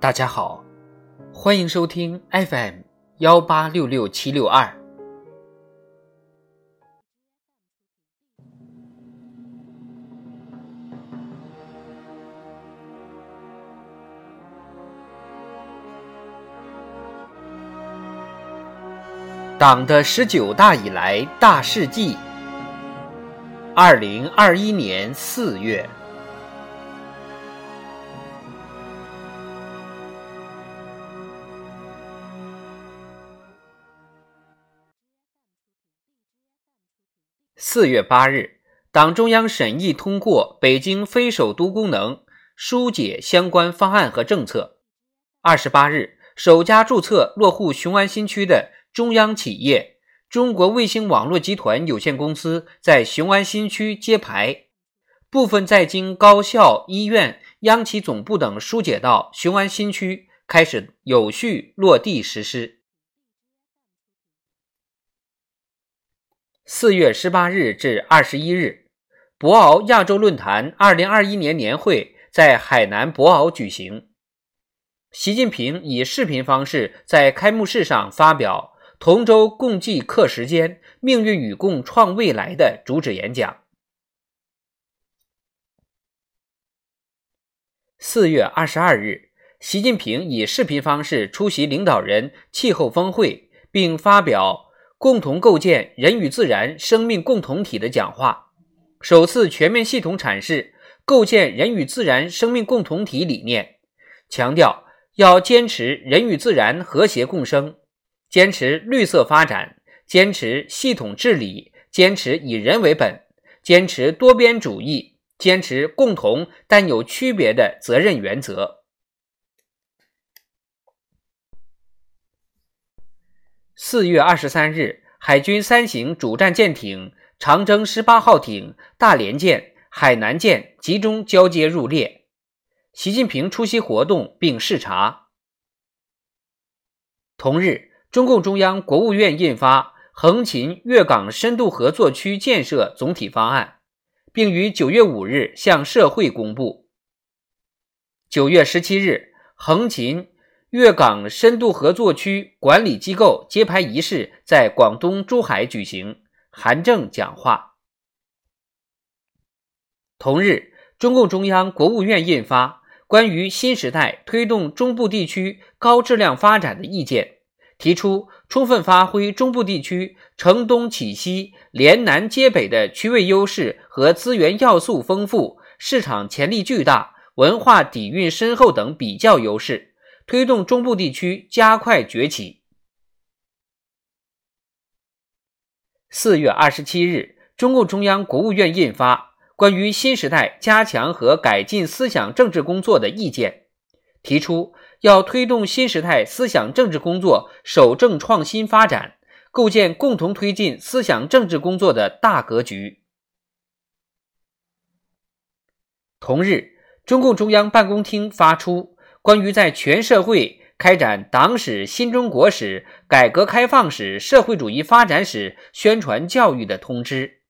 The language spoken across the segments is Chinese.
大家好，欢迎收听 FM 幺八六六七六二。党的十九大以来大事记。二零二一年四月。四月八日，党中央审议通过北京非首都功能疏解相关方案和政策。二十八日，首家注册落户雄安新区的中央企业中国卫星网络集团有限公司在雄安新区揭牌，部分在京高校、医院、央企总部等疏解到雄安新区，开始有序落地实施。四月十八日至二十一日，博鳌亚洲论坛二零二一年年会在海南博鳌举行。习近平以视频方式在开幕式上发表“同舟共济课时间，命运与共创未来”的主旨演讲。四月二十二日，习近平以视频方式出席领导人气候峰会，并发表。共同构建人与自然生命共同体的讲话，首次全面系统阐释构建人与自然生命共同体理念，强调要坚持人与自然和谐共生，坚持绿色发展，坚持系统治理，坚持以人为本，坚持多边主义，坚持共同但有区别的责任原则。四月二十三日，海军三型主战舰艇长征十八号艇、大连舰、海南舰集中交接入列。习近平出席活动并视察。同日，中共中央、国务院印发横琴粤港深度合作区建设总体方案，并于九月五日向社会公布。九月十七日，横琴。粤港深度合作区管理机构揭牌仪式在广东珠海举行，韩正讲话。同日，中共中央、国务院印发《关于新时代推动中部地区高质量发展的意见》，提出充分发挥中部地区承东启西、连南接北的区位优势和资源要素丰富、市场潜力巨大、文化底蕴深厚等比较优势。推动中部地区加快崛起。四月二十七日，中共中央、国务院印发《关于新时代加强和改进思想政治工作的意见》，提出要推动新时代思想政治工作守正创新发展，构建共同推进思想政治工作的大格局。同日，中共中央办公厅发出。关于在全社会开展党史、新中国史、改革开放史、社会主义发展史宣传教育的通知。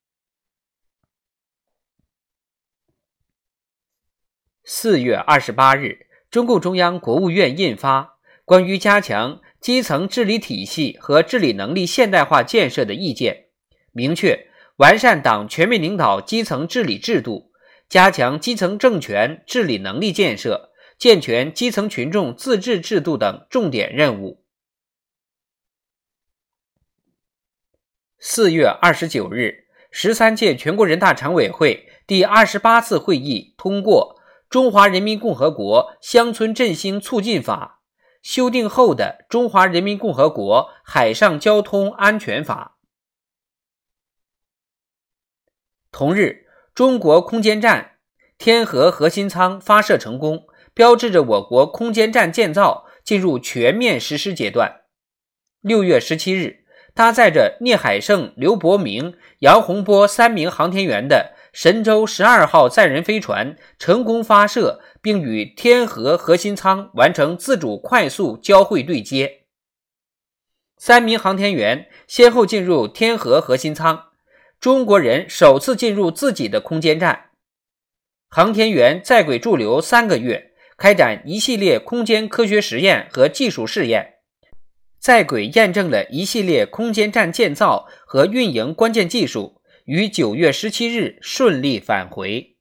四月二十八日，中共中央、国务院印发《关于加强基层治理体系和治理能力现代化建设的意见》，明确完善党全面领导基层治理制度，加强基层政权治理能力建设。健全基层群众自治制度等重点任务。四月二十九日，十三届全国人大常委会第二十八次会议通过《中华人民共和国乡村振兴促进法》修订后的《中华人民共和国海上交通安全法》。同日，中国空间站天河核心舱发射成功。标志着我国空间站建造进入全面实施阶段。六月十七日，搭载着聂海胜、刘伯明、杨洪波三名航天员的神舟十二号载人飞船成功发射，并与天河核心舱完成自主快速交会对接。三名航天员先后进入天河核心舱，中国人首次进入自己的空间站。航天员在轨驻留三个月。开展一系列空间科学实验和技术试验，在轨验证了一系列空间站建造和运营关键技术，于九月十七日顺利返回。